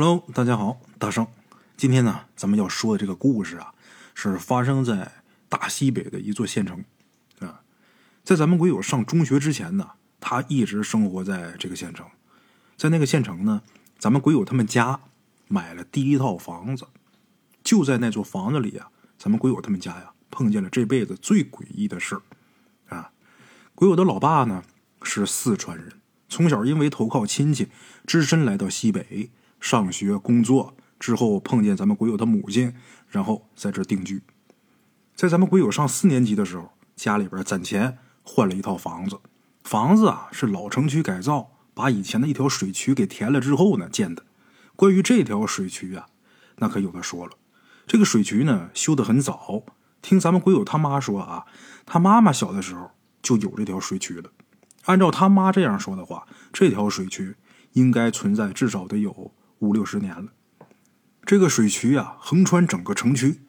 Hello，大家好，大圣。今天呢，咱们要说的这个故事啊，是发生在大西北的一座县城啊。在咱们鬼友上中学之前呢，他一直生活在这个县城。在那个县城呢，咱们鬼友他们家买了第一套房子。就在那座房子里啊，咱们鬼友他们家呀，碰见了这辈子最诡异的事儿啊。鬼友的老爸呢是四川人，从小因为投靠亲戚，只身来到西北。上学、工作之后碰见咱们鬼友的母亲，然后在这定居。在咱们鬼友上四年级的时候，家里边攒钱换了一套房子。房子啊是老城区改造，把以前的一条水渠给填了之后呢建的。关于这条水渠啊，那可有的说了。这个水渠呢修得很早，听咱们鬼友他妈说啊，他妈妈小的时候就有这条水渠了。按照他妈这样说的话，这条水渠应该存在至少得有。五六十年了，这个水渠啊，横穿整个城区，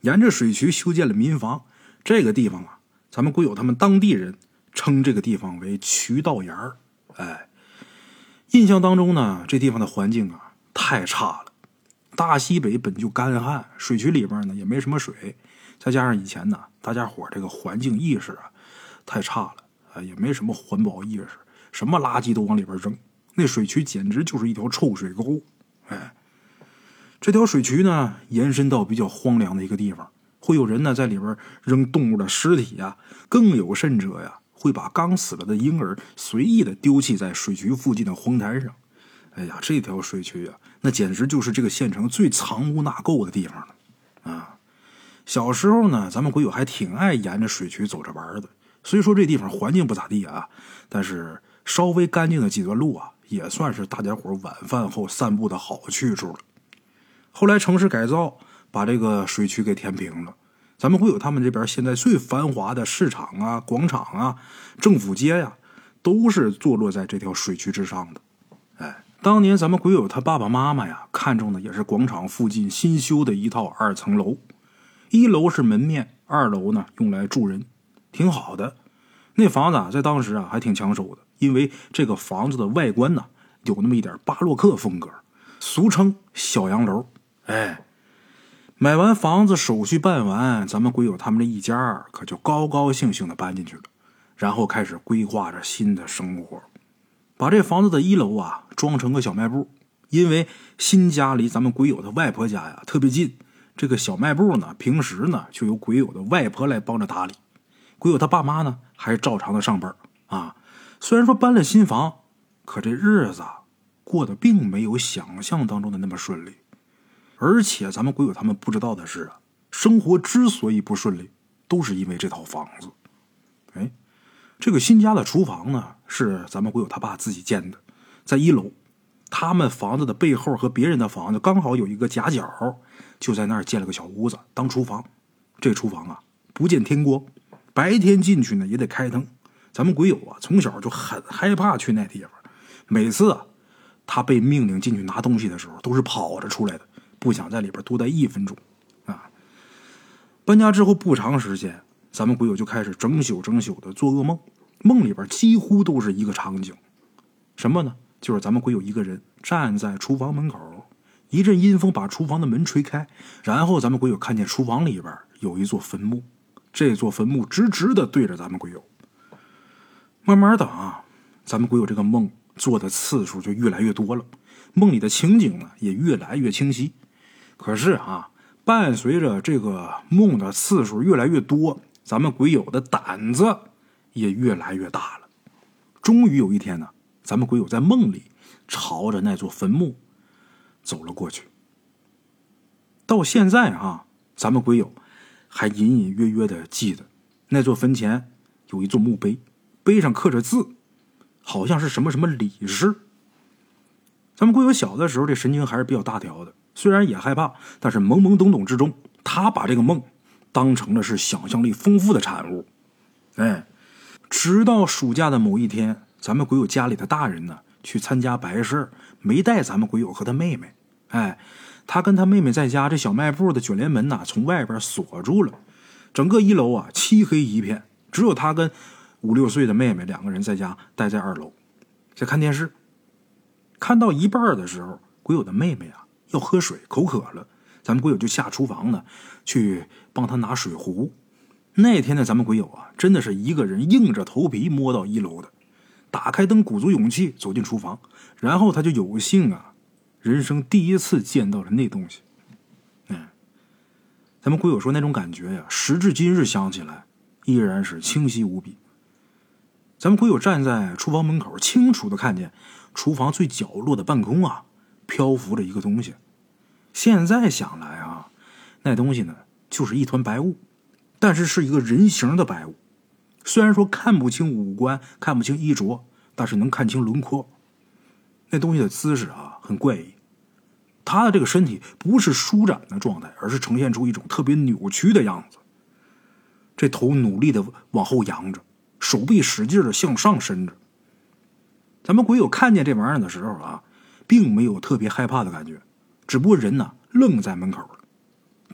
沿着水渠修建了民房。这个地方啊，咱们鬼友他们当地人称这个地方为渠道沿儿。哎，印象当中呢，这地方的环境啊太差了。大西北本就干旱，水渠里边呢也没什么水，再加上以前呢，大家伙这个环境意识啊太差了啊，也没什么环保意识，什么垃圾都往里边扔，那水渠简直就是一条臭水沟。哎，这条水渠呢，延伸到比较荒凉的一个地方，会有人呢在里边扔动物的尸体呀，更有甚者呀，会把刚死了的婴儿随意的丢弃在水渠附近的荒滩上。哎呀，这条水渠啊，那简直就是这个县城最藏污纳垢的地方了啊！小时候呢，咱们鬼友还挺爱沿着水渠走着玩的。虽说这地方环境不咋地啊，但是稍微干净的几段路啊。也算是大家伙晚饭后散步的好去处了。后来城市改造，把这个水渠给填平了。咱们会有他们这边现在最繁华的市场啊、广场啊、政府街呀，都是坐落在这条水渠之上的。哎，当年咱们鬼友他爸爸妈妈呀，看中的也是广场附近新修的一套二层楼，一楼是门面，二楼呢用来住人，挺好的。那房子啊，在当时啊还挺抢手的。因为这个房子的外观呢，有那么一点巴洛克风格，俗称小洋楼。哎，买完房子，手续办完，咱们鬼友他们这一家可就高高兴兴的搬进去了，然后开始规划着新的生活，把这房子的一楼啊装成个小卖部。因为新家离咱们鬼友的外婆家呀特别近，这个小卖部呢，平时呢就由鬼友的外婆来帮着打理，鬼友他爸妈呢还是照常的上班啊。虽然说搬了新房，可这日子过得并没有想象当中的那么顺利。而且咱们鬼友他们不知道的是，生活之所以不顺利，都是因为这套房子。哎，这个新家的厨房呢，是咱们鬼友他爸自己建的，在一楼。他们房子的背后和别人的房子刚好有一个夹角，就在那儿建了个小屋子当厨房。这厨房啊，不见天光，白天进去呢也得开灯。咱们鬼友啊，从小就很害怕去那地方。每次啊，他被命令进去拿东西的时候，都是跑着出来的，不想在里边多待一分钟。啊，搬家之后不长时间，咱们鬼友就开始整宿整宿的做噩梦，梦里边几乎都是一个场景，什么呢？就是咱们鬼友一个人站在厨房门口，一阵阴风把厨房的门吹开，然后咱们鬼友看见厨房里边有一座坟墓，这座坟墓直直的对着咱们鬼友。慢慢的啊，咱们鬼友这个梦做的次数就越来越多了，梦里的情景呢也越来越清晰。可是啊，伴随着这个梦的次数越来越多，咱们鬼友的胆子也越来越大了。终于有一天呢，咱们鬼友在梦里朝着那座坟墓走了过去。到现在啊，咱们鬼友还隐隐约约的记得那座坟前有一座墓碑。碑上刻着字，好像是什么什么李氏。咱们鬼友小的时候，这神经还是比较大条的，虽然也害怕，但是懵懵懂懂之中，他把这个梦当成了是想象力丰富的产物。哎，直到暑假的某一天，咱们鬼友家里的大人呢去参加白事没带咱们鬼友和他妹妹。哎，他跟他妹妹在家，这小卖部的卷帘门呐从外边锁住了，整个一楼啊漆黑一片，只有他跟。五六岁的妹妹两个人在家待在二楼，在看电视。看到一半的时候，鬼友的妹妹啊要喝水，口渴了，咱们鬼友就下厨房呢，去帮他拿水壶。那天呢，咱们鬼友啊，真的是一个人硬着头皮摸到一楼的，打开灯，鼓足勇气走进厨房，然后他就有幸啊，人生第一次见到了那东西。嗯，咱们鬼友说那种感觉呀，时至今日想起来，依然是清晰无比。咱们鬼友站在厨房门口，清楚的看见厨房最角落的半空啊，漂浮着一个东西。现在想来啊，那东西呢，就是一团白雾。但是是一个人形的白雾，虽然说看不清五官，看不清衣着，但是能看清轮廓。那东西的姿势啊，很怪异。他的这个身体不是舒展的状态，而是呈现出一种特别扭曲的样子。这头努力的往后仰着，手臂使劲的向上伸着。咱们鬼友看见这玩意儿的时候啊，并没有特别害怕的感觉，只不过人呢愣在门口。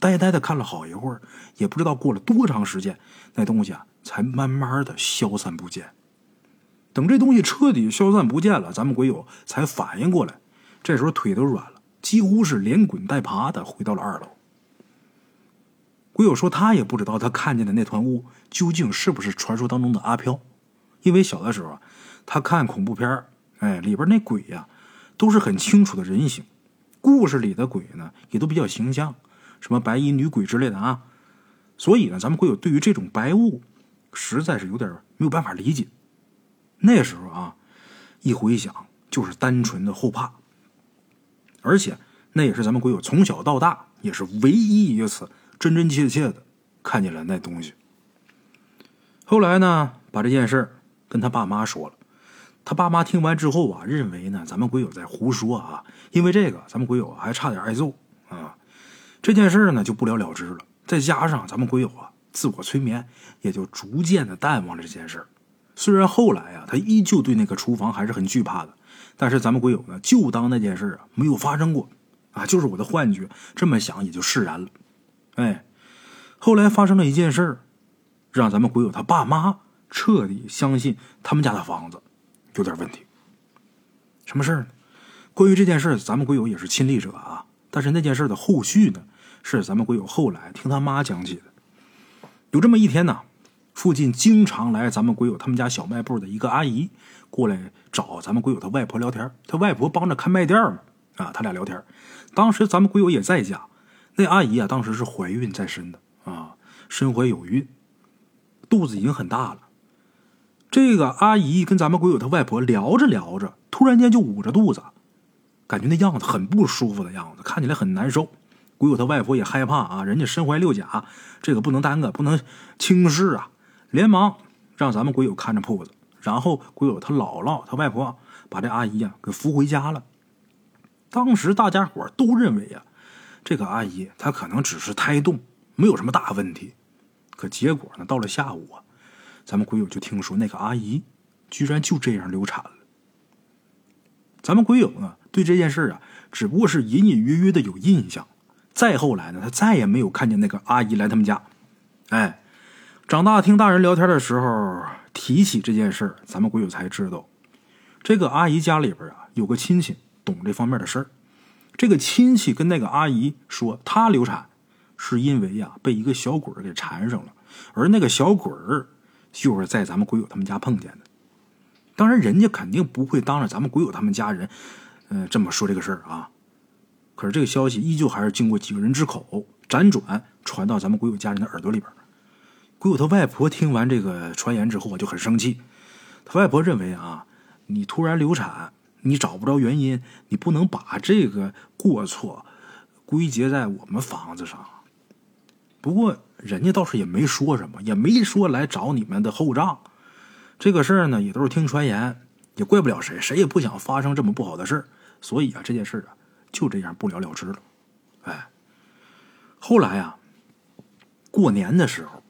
呆呆的看了好一会儿，也不知道过了多长时间，那东西啊才慢慢的消散不见。等这东西彻底消散不见了，咱们鬼友才反应过来，这时候腿都软了，几乎是连滚带爬的回到了二楼。鬼友说他也不知道他看见的那团雾究竟是不是传说当中的阿飘，因为小的时候啊，他看恐怖片哎，里边那鬼呀都是很清楚的人形，故事里的鬼呢也都比较形象。什么白衣女鬼之类的啊，所以呢，咱们鬼友对于这种白雾，实在是有点没有办法理解。那时候啊，一回想就是单纯的后怕，而且那也是咱们鬼友从小到大也是唯一一次真真切切的看见了那东西。后来呢，把这件事跟他爸妈说了，他爸妈听完之后啊，认为呢咱们鬼友在胡说啊，因为这个咱们鬼友还差点挨揍啊。这件事呢就不了了之了，再加上咱们鬼友啊自我催眠，也就逐渐的淡忘了这件事虽然后来啊他依旧对那个厨房还是很惧怕的，但是咱们鬼友呢就当那件事啊没有发生过，啊就是我的幻觉，这么想也就释然了。哎，后来发生了一件事让咱们鬼友他爸妈彻底相信他们家的房子有点问题。什么事呢？关于这件事咱们鬼友也是亲历者啊，但是那件事的后续呢？是咱们鬼友后来听他妈讲起的。有这么一天呢，附近经常来咱们鬼友他们家小卖部的一个阿姨过来找咱们鬼友他外婆聊天。他外婆帮着看卖店嘛，啊，他俩聊天。当时咱们鬼友也在家，那阿姨啊，当时是怀孕在身的啊，身怀有孕，肚子已经很大了。这个阿姨跟咱们鬼友他外婆聊着聊着，突然间就捂着肚子，感觉那样子很不舒服的样子，看起来很难受。鬼友他外婆也害怕啊，人家身怀六甲，这个不能耽搁，不能轻视啊！连忙让咱们鬼友看着铺子，然后鬼友他姥姥、他外婆把这阿姨呀给扶回家了。当时大家伙都认为呀，这个阿姨她可能只是胎动，没有什么大问题。可结果呢，到了下午啊，咱们鬼友就听说那个阿姨居然就这样流产了。咱们鬼友呢，对这件事啊，只不过是隐隐约约的有印象。再后来呢，他再也没有看见那个阿姨来他们家。哎，长大听大人聊天的时候提起这件事儿，咱们鬼友才知道，这个阿姨家里边啊有个亲戚懂这方面的事儿。这个亲戚跟那个阿姨说，她流产是因为呀被一个小鬼给缠上了，而那个小鬼就是在咱们鬼友他们家碰见的。当然，人家肯定不会当着咱们鬼友他们家人，嗯，这么说这个事儿啊。可是这个消息依旧还是经过几个人之口辗转传到咱们鬼友家人的耳朵里边。鬼友他外婆听完这个传言之后啊，就很生气。他外婆认为啊，你突然流产，你找不着原因，你不能把这个过错归结在我们房子上。不过人家倒是也没说什么，也没说来找你们的后账。这个事儿呢，也都是听传言，也怪不了谁，谁也不想发生这么不好的事儿。所以啊，这件事啊。就这样不了了之了，哎，后来啊，过年的时候，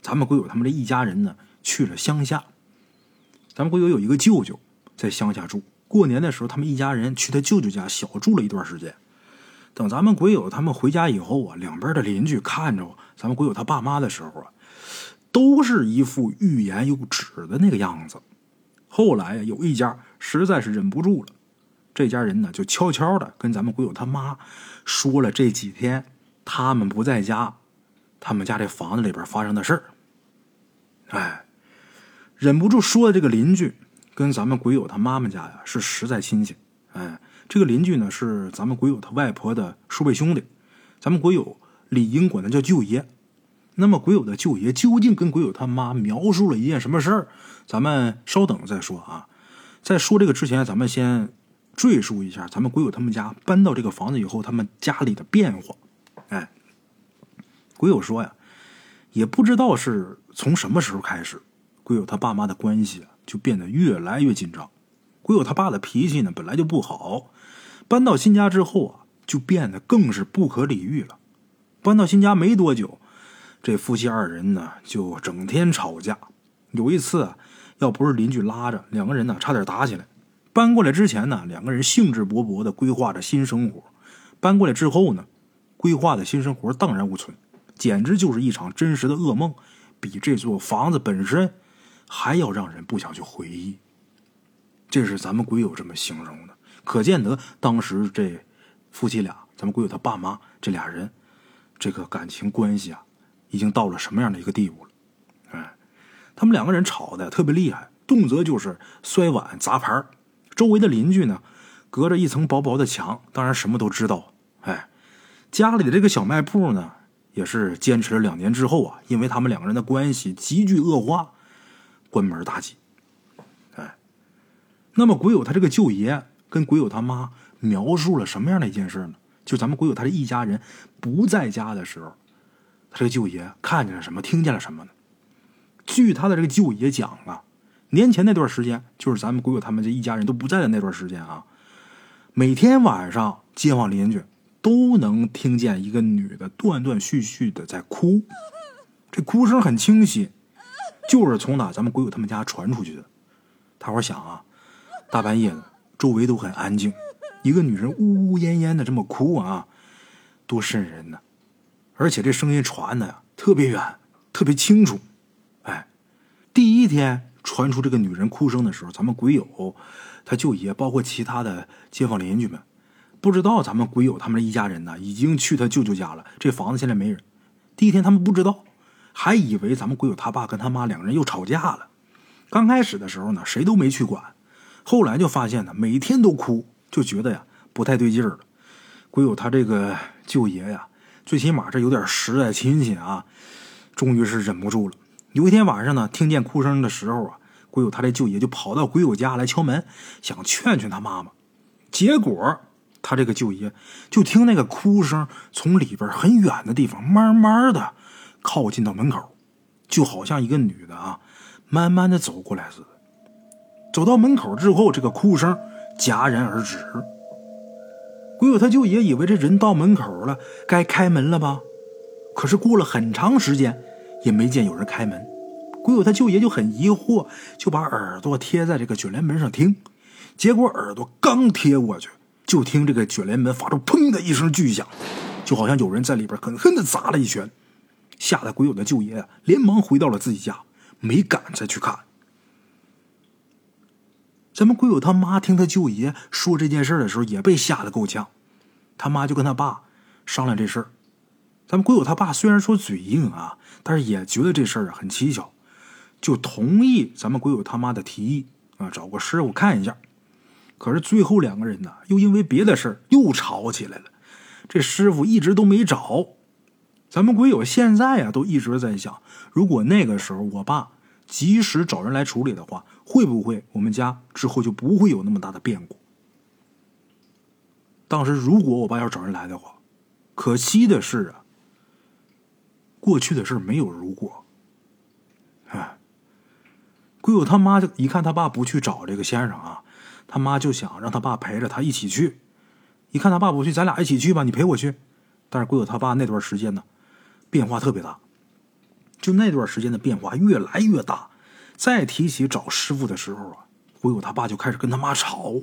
咱们鬼友他们这一家人呢去了乡下。咱们鬼友有一个舅舅在乡下住，过年的时候，他们一家人去他舅舅家小住了一段时间。等咱们鬼友他们回家以后啊，两边的邻居看着咱们鬼友他爸妈的时候啊，都是一副欲言又止的那个样子。后来呀，有一家实在是忍不住了。这家人呢就悄悄的跟咱们鬼友他妈说了这几天他们不在家，他们家这房子里边发生的事儿。哎，忍不住说的这个邻居跟咱们鬼友他妈妈家呀是实在亲戚。哎，这个邻居呢是咱们鬼友他外婆的叔辈兄弟，咱们鬼友理应管他叫舅爷。那么鬼友的舅爷究竟跟鬼友他妈描述了一件什么事儿？咱们稍等再说啊。在说这个之前，咱们先赘述一下咱们鬼友他们家搬到这个房子以后，他们家里的变化。哎，鬼友说呀，也不知道是从什么时候开始，鬼友他爸妈的关系就变得越来越紧张。鬼友他爸的脾气呢本来就不好，搬到新家之后啊就变得更是不可理喻了。搬到新家没多久，这夫妻二人呢就整天吵架。有一次啊。要不是邻居拉着，两个人呢差点打起来。搬过来之前呢，两个人兴致勃勃的规划着新生活；搬过来之后呢，规划的新生活荡然无存，简直就是一场真实的噩梦，比这座房子本身还要让人不想去回忆。这是咱们鬼友这么形容的，可见得当时这夫妻俩，咱们鬼友他爸妈这俩人，这个感情关系啊，已经到了什么样的一个地步了。哎他们两个人吵的特别厉害，动辄就是摔碗砸盘周围的邻居呢，隔着一层薄薄的墙，当然什么都知道。哎，家里的这个小卖部呢，也是坚持了两年之后啊，因为他们两个人的关系急剧恶化，关门大吉。哎，那么鬼友他这个舅爷跟鬼友他妈描述了什么样的一件事呢？就咱们鬼友他这一家人不在家的时候，他这个舅爷看见了什么，听见了什么呢？据他的这个舅爷讲啊，年前那段时间，就是咱们鬼友他们这一家人都不在的那段时间啊，每天晚上街坊邻居都能听见一个女的断断续续的在哭，这哭声很清晰，就是从哪咱们鬼友他们家传出去的。大伙想啊，大半夜的，周围都很安静，一个女人呜呜咽咽的这么哭啊，多瘆人呢！而且这声音传的呀，特别远，特别清楚。哎第一天传出这个女人哭声的时候，咱们鬼友他舅爷，包括其他的街坊邻居们，不知道咱们鬼友他们一家人呢已经去他舅舅家了。这房子现在没人。第一天他们不知道，还以为咱们鬼友他爸跟他妈两个人又吵架了。刚开始的时候呢，谁都没去管。后来就发现呢，每天都哭，就觉得呀不太对劲儿了。鬼友他这个舅爷呀，最起码这有点实在亲戚啊，终于是忍不住了。有一天晚上呢，听见哭声的时候啊，鬼友他这舅爷就跑到鬼友家来敲门，想劝劝他妈妈。结果他这个舅爷就听那个哭声从里边很远的地方慢慢的靠近到门口，就好像一个女的啊，慢慢的走过来似的。走到门口之后，这个哭声戛然而止。鬼友他舅爷以为这人到门口了，该开门了吧？可是过了很长时间。也没见有人开门，鬼友他舅爷就很疑惑，就把耳朵贴在这个卷帘门上听。结果耳朵刚贴过去，就听这个卷帘门发出“砰”的一声巨响，就好像有人在里边狠狠的砸了一拳，吓得鬼友的舅爷连忙回到了自己家，没敢再去看。咱们鬼友他妈听他舅爷说这件事的时候，也被吓得够呛，他妈就跟他爸商量这事儿。咱们鬼友他爸虽然说嘴硬啊，但是也觉得这事儿啊很蹊跷，就同意咱们鬼友他妈的提议啊，找个师傅看一下。可是最后两个人呢，又因为别的事儿又吵起来了。这师傅一直都没找。咱们鬼友现在啊，都一直在想，如果那个时候我爸及时找人来处理的话，会不会我们家之后就不会有那么大的变故？当时如果我爸要找人来的话，可惜的是啊。过去的事没有如果。哎，鬼友他妈就一看他爸不去找这个先生啊，他妈就想让他爸陪着他一起去。一看他爸不去，咱俩一起去吧，你陪我去。但是鬼友他爸那段时间呢，变化特别大。就那段时间的变化越来越大。再提起找师傅的时候啊，鬼友他爸就开始跟他妈吵，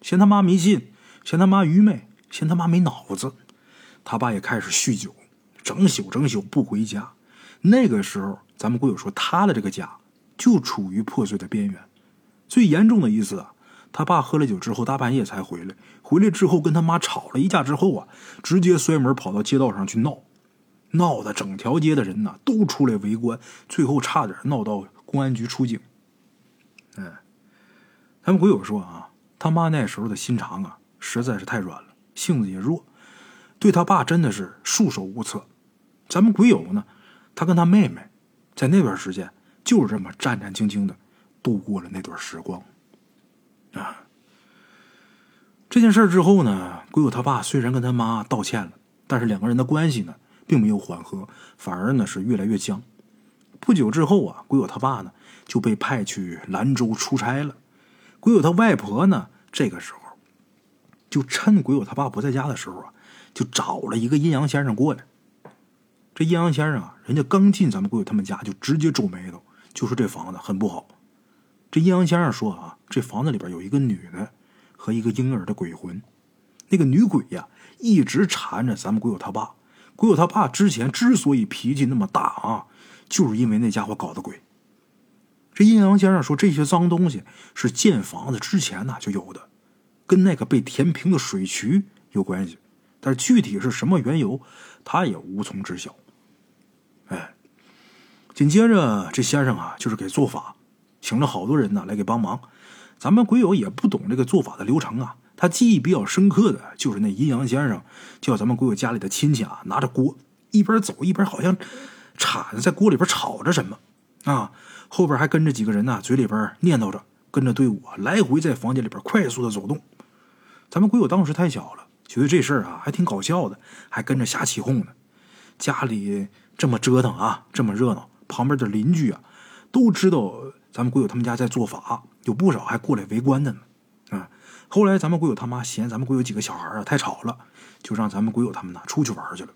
嫌他妈迷信，嫌他妈愚昧，嫌他妈没脑子。他爸也开始酗酒。整宿整宿不回家，那个时候，咱们鬼友说他的这个家就处于破碎的边缘。最严重的一次啊，他爸喝了酒之后，大半夜才回来。回来之后跟他妈吵了一架之后啊，直接摔门跑到街道上去闹，闹得整条街的人呐都出来围观，最后差点闹到公安局出警。哎，咱们鬼友说啊，他妈那时候的心肠啊实在是太软了，性子也弱，对他爸真的是束手无策。咱们鬼友呢，他跟他妹妹在那段时间就是这么战战兢兢的度过了那段时光。啊，这件事之后呢，鬼友他爸虽然跟他妈道歉了，但是两个人的关系呢，并没有缓和，反而呢是越来越僵。不久之后啊，鬼友他爸呢就被派去兰州出差了。鬼友他外婆呢，这个时候就趁鬼友他爸不在家的时候啊，就找了一个阴阳先生过来。这阴阳先生啊，人家刚进咱们鬼友他们家，就直接皱眉头，就说这房子很不好。这阴阳先生说啊，这房子里边有一个女的和一个婴儿的鬼魂，那个女鬼呀一直缠着咱们鬼友他爸。鬼友他爸之前之所以脾气那么大啊，就是因为那家伙搞的鬼。这阴阳先生说，这些脏东西是建房子之前呢就有的，跟那个被填平的水渠有关系，但是具体是什么缘由，他也无从知晓。哎，紧接着这先生啊，就是给做法。请了好多人呢来给帮忙，咱们鬼友也不懂这个做法的流程啊。他记忆比较深刻的就是那阴阳先生叫咱们鬼友家里的亲戚啊拿着锅一边走一边好像铲子在锅里边炒着什么啊，后边还跟着几个人呢，嘴里边念叨着，跟着队伍啊来回在房间里边快速的走动。咱们鬼友当时太小了，觉得这事儿啊还挺搞笑的，还跟着瞎起哄呢。家里这么折腾啊，这么热闹，旁边的邻居啊都知道。咱们鬼友他们家在做法，有不少还过来围观的呢。后来咱们鬼友他妈嫌咱们鬼友几个小孩啊太吵了，就让咱们鬼友他们呢出去玩去了。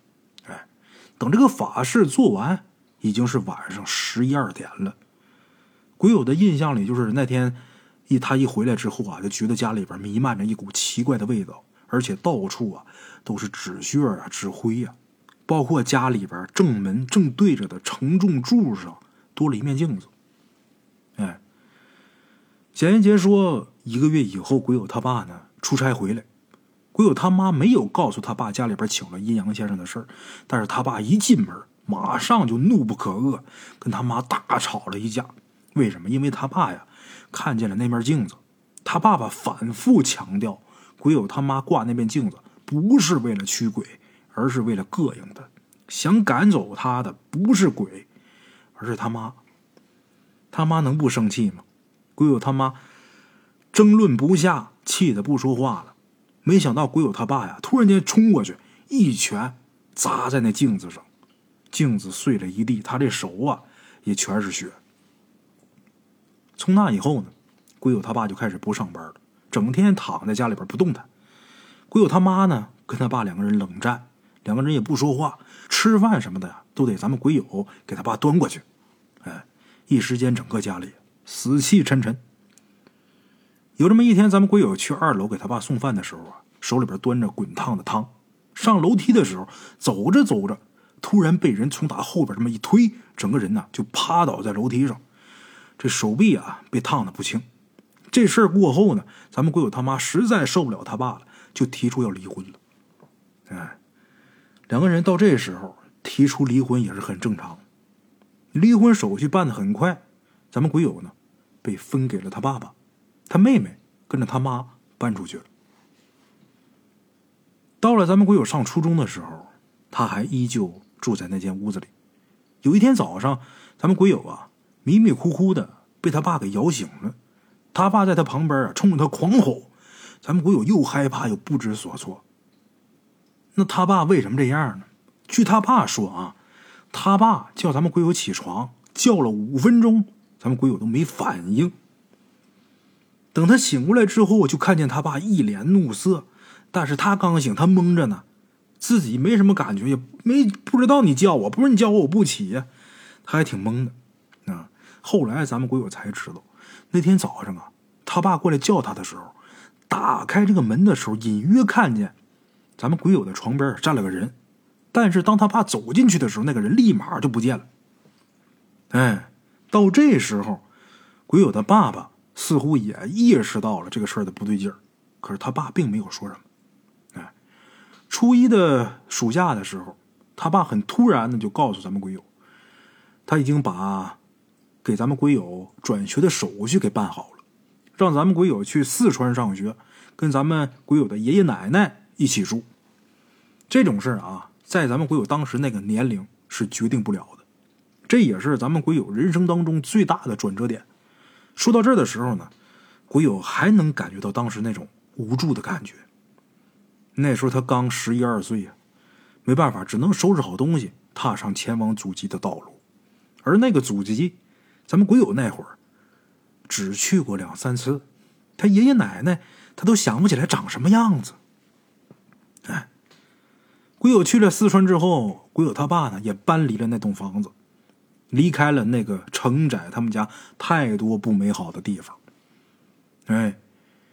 哎，等这个法事做完，已经是晚上十一二点了。鬼友的印象里，就是那天一他一回来之后啊，就觉得家里边弥漫着一股奇怪的味道，而且到处啊都是纸屑啊、纸灰呀，包括家里边正门正对着的承重柱上多了一面镜子。哎，简言杰说，一个月以后，鬼友他爸呢出差回来，鬼友他妈没有告诉他爸家里边请了阴阳先生的事儿，但是他爸一进门，马上就怒不可遏，跟他妈大吵了一架。为什么？因为他爸呀看见了那面镜子，他爸爸反复强调，鬼友他妈挂那面镜子不是为了驱鬼，而是为了膈应他，想赶走他的不是鬼，而是他妈。他妈能不生气吗？鬼友他妈争论不下，气得不说话了。没想到鬼友他爸呀，突然间冲过去，一拳砸在那镜子上，镜子碎了一地，他这手啊也全是血。从那以后呢，鬼友他爸就开始不上班了，整天躺在家里边不动弹。鬼友他妈呢，跟他爸两个人冷战，两个人也不说话，吃饭什么的呀，都得咱们鬼友给他爸端过去。哎。一时间，整个家里死气沉沉。有这么一天，咱们鬼友去二楼给他爸送饭的时候啊，手里边端着滚烫的汤。上楼梯的时候，走着走着，突然被人从他后边这么一推，整个人呢就趴倒在楼梯上，这手臂啊被烫的不轻。这事儿过后呢，咱们鬼友他妈实在受不了他爸了，就提出要离婚了。哎，两个人到这时候提出离婚也是很正常。离婚手续办的很快，咱们鬼友呢，被分给了他爸爸，他妹妹跟着他妈搬出去了。到了咱们鬼友上初中的时候，他还依旧住在那间屋子里。有一天早上，咱们鬼友啊迷迷糊糊的被他爸给摇醒了，他爸在他旁边啊冲着他狂吼，咱们鬼友又害怕又不知所措。那他爸为什么这样呢？据他爸说啊。他爸叫咱们鬼友起床，叫了五分钟，咱们鬼友都没反应。等他醒过来之后，我就看见他爸一脸怒色。但是他刚醒，他懵着呢，自己没什么感觉，也没不知道你叫我，不是你叫我我不起呀，他还挺懵的。啊，后来咱们鬼友才知道，那天早上啊，他爸过来叫他的时候，打开这个门的时候，隐约看见咱们鬼友的床边站了个人。但是当他爸走进去的时候，那个人立马就不见了。哎，到这时候，鬼友的爸爸似乎也意识到了这个事儿的不对劲儿，可是他爸并没有说什么。哎，初一的暑假的时候，他爸很突然的就告诉咱们鬼友，他已经把给咱们鬼友转学的手续给办好了，让咱们鬼友去四川上学，跟咱们鬼友的爷爷奶奶一起住。这种事儿啊，在咱们鬼友当时那个年龄是决定不了的，这也是咱们鬼友人生当中最大的转折点。说到这儿的时候呢，鬼友还能感觉到当时那种无助的感觉。那时候他刚十一二岁呀，没办法，只能收拾好东西，踏上前往祖籍的道路。而那个祖籍，咱们鬼友那会儿只去过两三次，他爷爷奶奶他都想不起来长什么样子。哎，鬼友去了四川之后，鬼友他爸呢也搬离了那栋房子。离开了那个承载他们家太多不美好的地方。哎，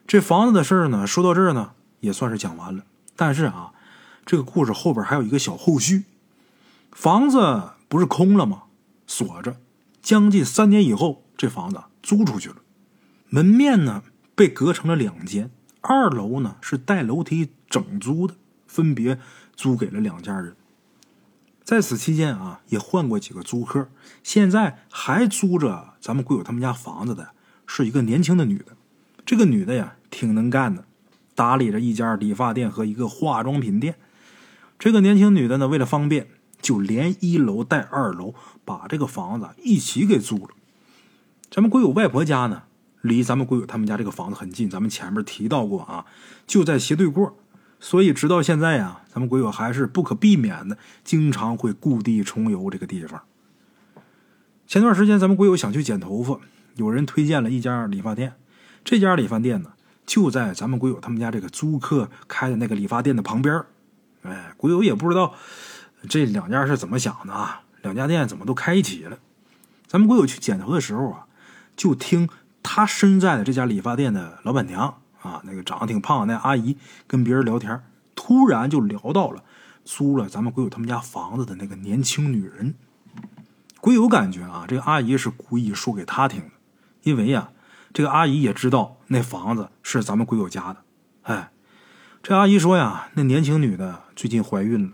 这房子的事儿呢，说到这儿呢，也算是讲完了。但是啊，这个故事后边还有一个小后续。房子不是空了吗？锁着。将近三年以后，这房子租出去了。门面呢被隔成了两间，二楼呢是带楼梯整租的，分别租给了两家人。在此期间啊，也换过几个租客。现在还租着咱们贵友他们家房子的，是一个年轻的女的。这个女的呀，挺能干的，打理着一家理发店和一个化妆品店。这个年轻女的呢，为了方便，就连一楼带二楼，把这个房子一起给租了。咱们贵友外婆家呢，离咱们贵友他们家这个房子很近。咱们前面提到过啊，就在斜对过。所以，直到现在呀，咱们鬼友还是不可避免的，经常会故地重游这个地方。前段时间，咱们鬼友想去剪头发，有人推荐了一家理发店。这家理发店呢，就在咱们鬼友他们家这个租客开的那个理发店的旁边。哎，鬼友也不知道这两家是怎么想的啊，两家店怎么都开一起了。咱们鬼友去剪头的时候啊，就听他身在的这家理发店的老板娘。啊，那个长得挺胖的那阿姨跟别人聊天，突然就聊到了租了咱们鬼友他们家房子的那个年轻女人。鬼友感觉啊，这个阿姨是故意说给他听的，因为呀，这个阿姨也知道那房子是咱们鬼友家的。哎，这阿姨说呀，那年轻女的最近怀孕了，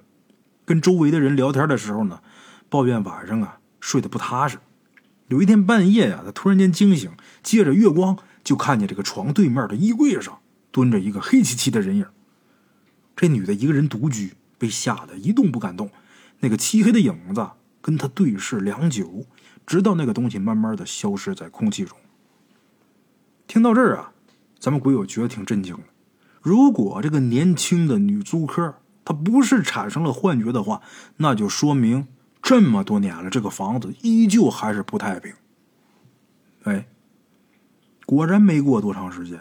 跟周围的人聊天的时候呢，抱怨晚上啊睡得不踏实。有一天半夜呀，她突然间惊醒，借着月光。就看见这个床对面的衣柜上蹲着一个黑漆漆的人影。这女的一个人独居，被吓得一动不敢动。那个漆黑的影子跟她对视良久，直到那个东西慢慢的消失在空气中。听到这儿啊，咱们鬼友觉得挺震惊的。如果这个年轻的女租客她不是产生了幻觉的话，那就说明这么多年了，这个房子依旧还是不太平。哎。果然没过多长时间，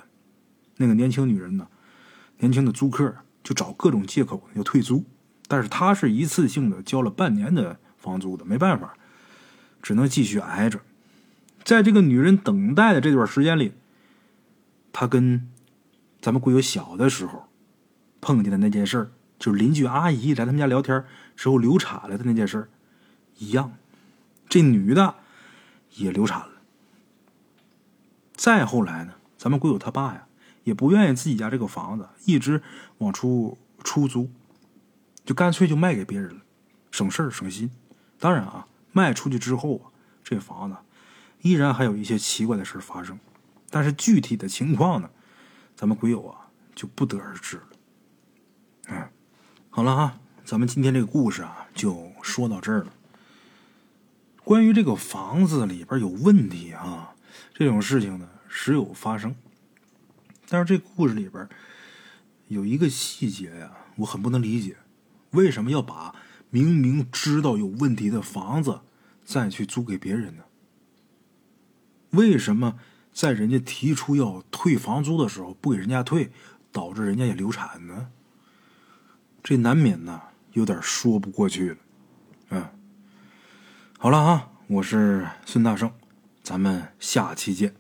那个年轻女人呢，年轻的租客就找各种借口要退租，但是她是一次性的交了半年的房租的，没办法，只能继续挨着。在这个女人等待的这段时间里，他跟咱们鬼友小的时候碰见的那件事儿，就是邻居阿姨来他们家聊天之后流产了的那件事儿一样，这女的也流产了。再后来呢，咱们鬼友他爸呀，也不愿意自己家这个房子一直往出出租，就干脆就卖给别人了，省事儿省心。当然啊，卖出去之后啊，这房子依然还有一些奇怪的事发生，但是具体的情况呢，咱们鬼友啊就不得而知了。嗯，好了哈，咱们今天这个故事啊就说到这儿了。关于这个房子里边有问题啊。这种事情呢，时有发生。但是这故事里边有一个细节呀，我很不能理解，为什么要把明明知道有问题的房子再去租给别人呢？为什么在人家提出要退房租的时候不给人家退，导致人家也流产呢？这难免呢有点说不过去了。嗯，好了啊，我是孙大圣。咱们下期见。